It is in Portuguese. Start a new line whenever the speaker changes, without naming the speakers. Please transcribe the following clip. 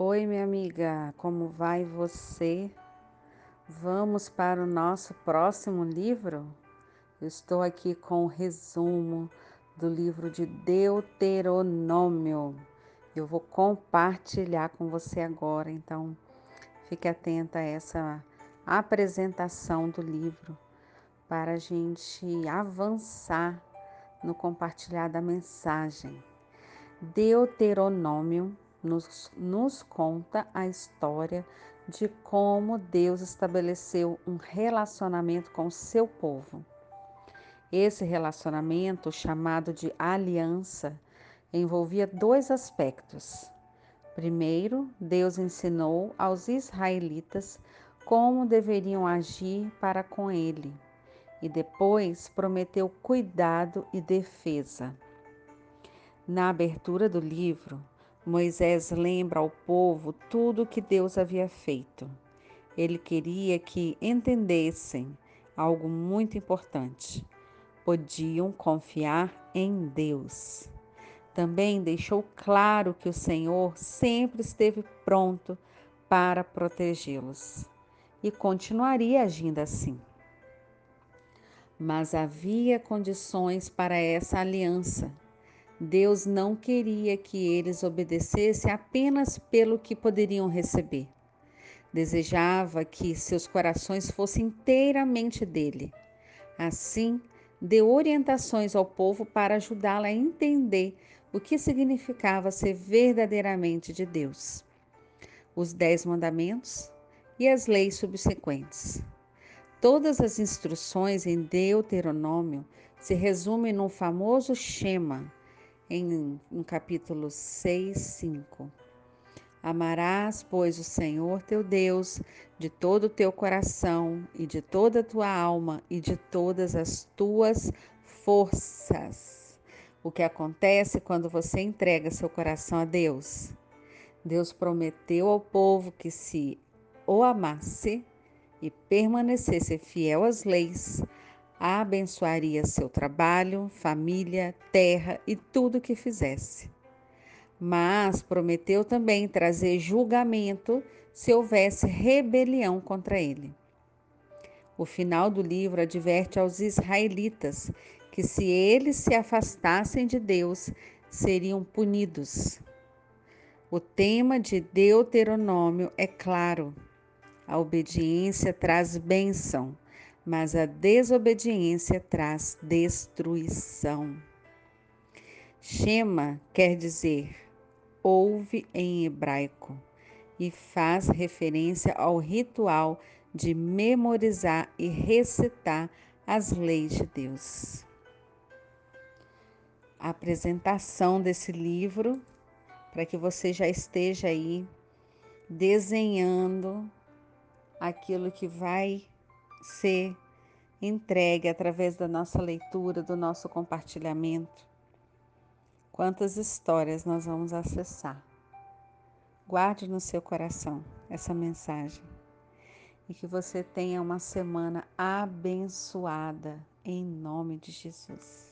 Oi, minha amiga, como vai você? Vamos para o nosso próximo livro? Eu estou aqui com o resumo do livro de Deuteronômio. Eu vou compartilhar com você agora, então fique atenta a essa apresentação do livro para a gente avançar no compartilhar da mensagem. Deuteronômio nos, nos conta a história de como Deus estabeleceu um relacionamento com o seu povo. Esse relacionamento, chamado de aliança, envolvia dois aspectos. Primeiro, Deus ensinou aos israelitas como deveriam agir para com ele, e depois prometeu cuidado e defesa. Na abertura do livro, Moisés lembra ao povo tudo o que Deus havia feito. Ele queria que entendessem algo muito importante. Podiam confiar em Deus. Também deixou claro que o Senhor sempre esteve pronto para protegê-los e continuaria agindo assim. Mas havia condições para essa aliança Deus não queria que eles obedecessem apenas pelo que poderiam receber. Desejava que seus corações fossem inteiramente dele. Assim, deu orientações ao povo para ajudá-lo a entender o que significava ser verdadeiramente de Deus. Os Dez Mandamentos e as leis subsequentes. Todas as instruções em Deuteronômio se resumem no famoso Shema em no capítulo 6, 5. Amarás, pois, o Senhor teu Deus de todo o teu coração e de toda a tua alma e de todas as tuas forças. O que acontece quando você entrega seu coração a Deus? Deus prometeu ao povo que se o amasse e permanecesse fiel às leis, abençoaria seu trabalho, família, terra e tudo que fizesse. Mas prometeu também trazer julgamento se houvesse rebelião contra ele. O final do livro adverte aos israelitas que, se eles se afastassem de Deus, seriam punidos. O tema de Deuteronômio é claro: a obediência traz bênção mas a desobediência traz destruição. Shema quer dizer ouve em hebraico e faz referência ao ritual de memorizar e recitar as leis de Deus. A apresentação desse livro para que você já esteja aí desenhando aquilo que vai ser entregue através da nossa leitura, do nosso compartilhamento. Quantas histórias nós vamos acessar. Guarde no seu coração essa mensagem e que você tenha uma semana abençoada em nome de Jesus.